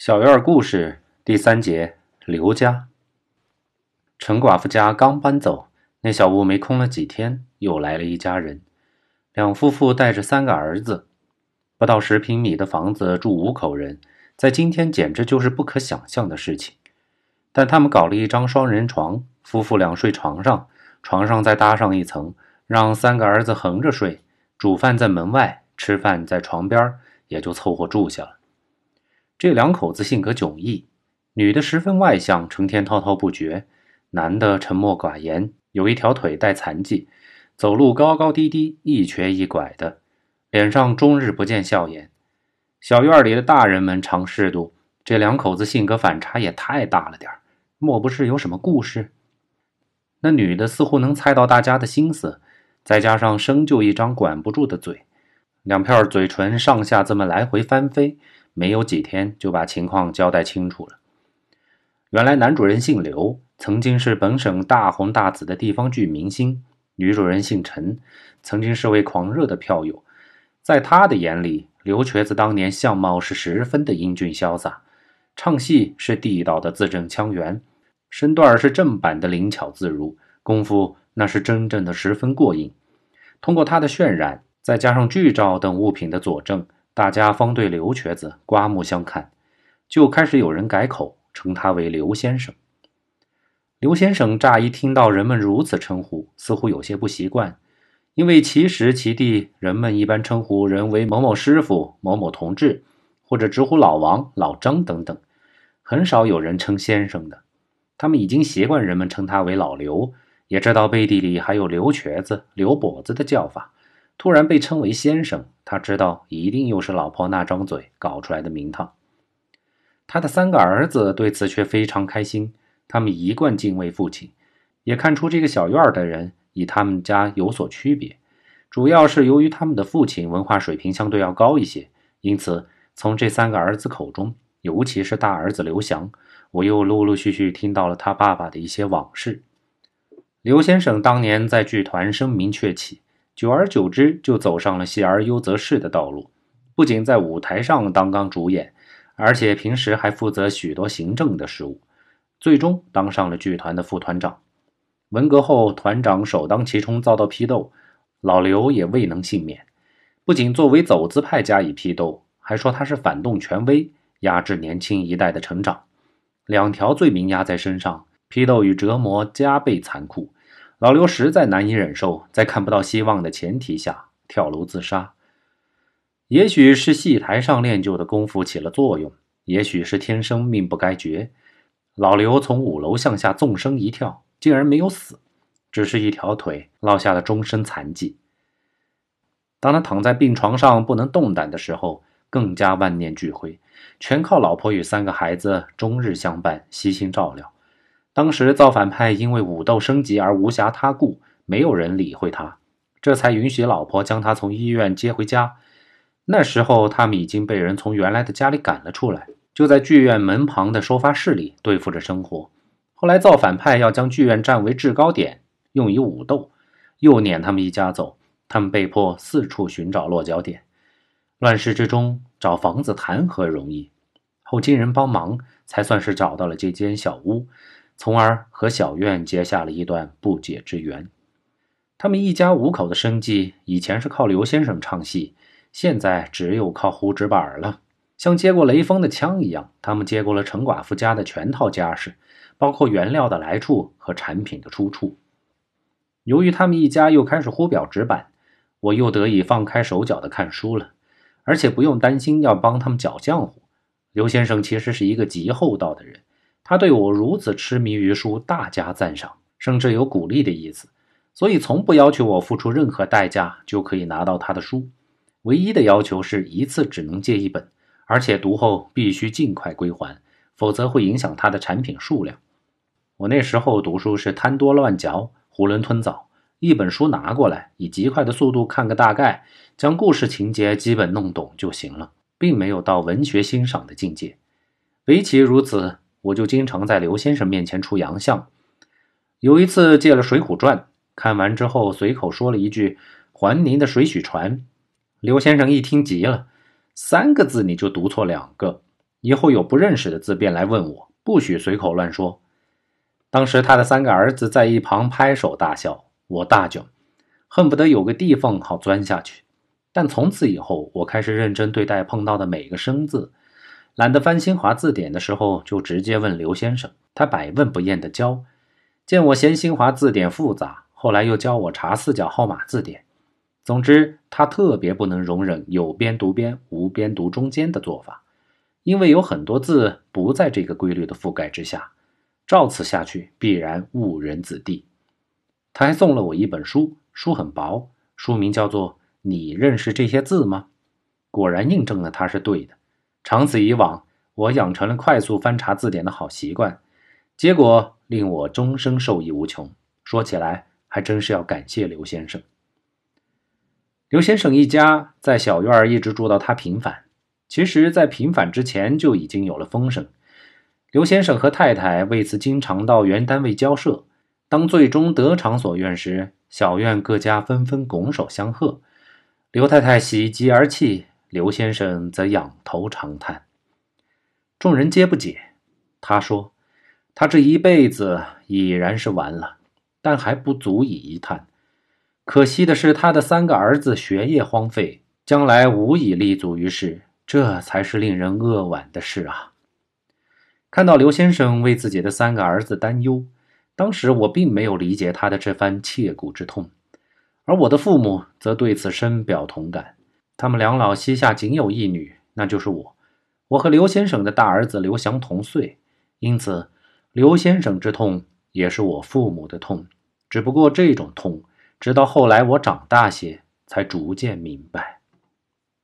小院故事第三节：刘家。陈寡妇家刚搬走，那小屋没空了几天，又来了一家人，两夫妇带着三个儿子，不到十平米的房子住五口人，在今天简直就是不可想象的事情。但他们搞了一张双人床，夫妇俩睡床上，床上再搭上一层，让三个儿子横着睡，煮饭在门外，吃饭在床边，也就凑合住下了。这两口子性格迥异，女的十分外向，成天滔滔不绝；男的沉默寡言，有一条腿带残疾，走路高高低低，一瘸一拐的，脸上终日不见笑颜。小院里的大人们常试度，这两口子性格反差也太大了点莫不是有什么故事？那女的似乎能猜到大家的心思，再加上生就一张管不住的嘴，两片嘴唇上下这么来回翻飞。没有几天，就把情况交代清楚了。原来男主人姓刘，曾经是本省大红大紫的地方剧明星；女主人姓陈，曾经是位狂热的票友。在他的眼里，刘瘸子当年相貌是十分的英俊潇洒，唱戏是地道的字正腔圆，身段是正版的灵巧自如，功夫那是真正的十分过硬。通过他的渲染，再加上剧照等物品的佐证。大家方对刘瘸子刮目相看，就开始有人改口称他为刘先生。刘先生乍一听到人们如此称呼，似乎有些不习惯，因为其时其地人们一般称呼人为某某师傅、某某同志，或者直呼老王、老张等等，很少有人称先生的。他们已经习惯人们称他为老刘，也知道背地里还有刘瘸子、刘跛子的叫法。突然被称为先生，他知道一定又是老婆那张嘴搞出来的名堂。他的三个儿子对此却非常开心，他们一贯敬畏父亲，也看出这个小院的人与他们家有所区别，主要是由于他们的父亲文化水平相对要高一些，因此从这三个儿子口中，尤其是大儿子刘翔，我又陆陆续续听到了他爸爸的一些往事。刘先生当年在剧团声名鹊起。久而久之，就走上了戏而优则仕的道路。不仅在舞台上当当主演，而且平时还负责许多行政的事务，最终当上了剧团的副团长。文革后，团长首当其冲遭到批斗，老刘也未能幸免。不仅作为走资派加以批斗，还说他是反动权威，压制年轻一代的成长。两条罪名压在身上，批斗与折磨加倍残酷。老刘实在难以忍受，在看不到希望的前提下跳楼自杀。也许是戏台上练就的功夫起了作用，也许是天生命不该绝。老刘从五楼向下纵身一跳，竟然没有死，只是一条腿落下了终身残疾。当他躺在病床上不能动弹的时候，更加万念俱灰，全靠老婆与三个孩子终日相伴，悉心照料。当时造反派因为武斗升级而无暇他顾，没有人理会他，这才允许老婆将他从医院接回家。那时候他们已经被人从原来的家里赶了出来，就在剧院门旁的收发室里对付着生活。后来造反派要将剧院占为制高点，用以武斗，又撵他们一家走，他们被迫四处寻找落脚点。乱世之中找房子谈何容易？后经人帮忙，才算是找到了这间小屋。从而和小院结下了一段不解之缘。他们一家五口的生计，以前是靠刘先生唱戏，现在只有靠胡纸板了。像接过雷锋的枪一样，他们接过了陈寡妇家的全套家事，包括原料的来处和产品的出处。由于他们一家又开始呼表纸板，我又得以放开手脚的看书了，而且不用担心要帮他们搅浆糊。刘先生其实是一个极厚道的人。他对我如此痴迷于书，大加赞赏，甚至有鼓励的意思，所以从不要求我付出任何代价就可以拿到他的书。唯一的要求是一次只能借一本，而且读后必须尽快归还，否则会影响他的产品数量。我那时候读书是贪多乱嚼，囫囵吞枣，一本书拿过来，以极快的速度看个大概，将故事情节基本弄懂就行了，并没有到文学欣赏的境界。唯其如此。我就经常在刘先生面前出洋相。有一次借了《水浒传》，看完之后随口说了一句：“还您的水浒船。”刘先生一听急了，三个字你就读错两个。以后有不认识的字便来问我，不许随口乱说。当时他的三个儿子在一旁拍手大笑，我大窘，恨不得有个地缝好钻下去。但从此以后，我开始认真对待碰到的每个生字，懒得翻新华字典的时候，就直接问刘先生，他百问不厌的教。见我嫌新华字典复杂，后来又教我查四角号码字典。总之，他特别不能容忍有边读边、无边读中间的做法，因为有很多字不在这个规律的覆盖之下，照此下去必然误人子弟。他还送了我一本书，书很薄，书名叫做。你认识这些字吗？果然印证了他是对的。长此以往，我养成了快速翻查字典的好习惯，结果令我终生受益无穷。说起来，还真是要感谢刘先生。刘先生一家在小院儿一直住到他平反。其实，在平反之前就已经有了风声。刘先生和太太为此经常到原单位交涉。当最终得偿所愿时，小院各家纷纷拱手相贺。刘太太喜极而泣，刘先生则仰头长叹。众人皆不解。他说：“他这一辈子已然是完了，但还不足以一叹。可惜的是，他的三个儿子学业荒废，将来无以立足于世，这才是令人扼腕的事啊！”看到刘先生为自己的三个儿子担忧，当时我并没有理解他的这番切骨之痛。而我的父母则对此深表同感。他们两老膝下仅有一女，那就是我。我和刘先生的大儿子刘翔同岁，因此刘先生之痛也是我父母的痛。只不过这种痛，直到后来我长大些，才逐渐明白。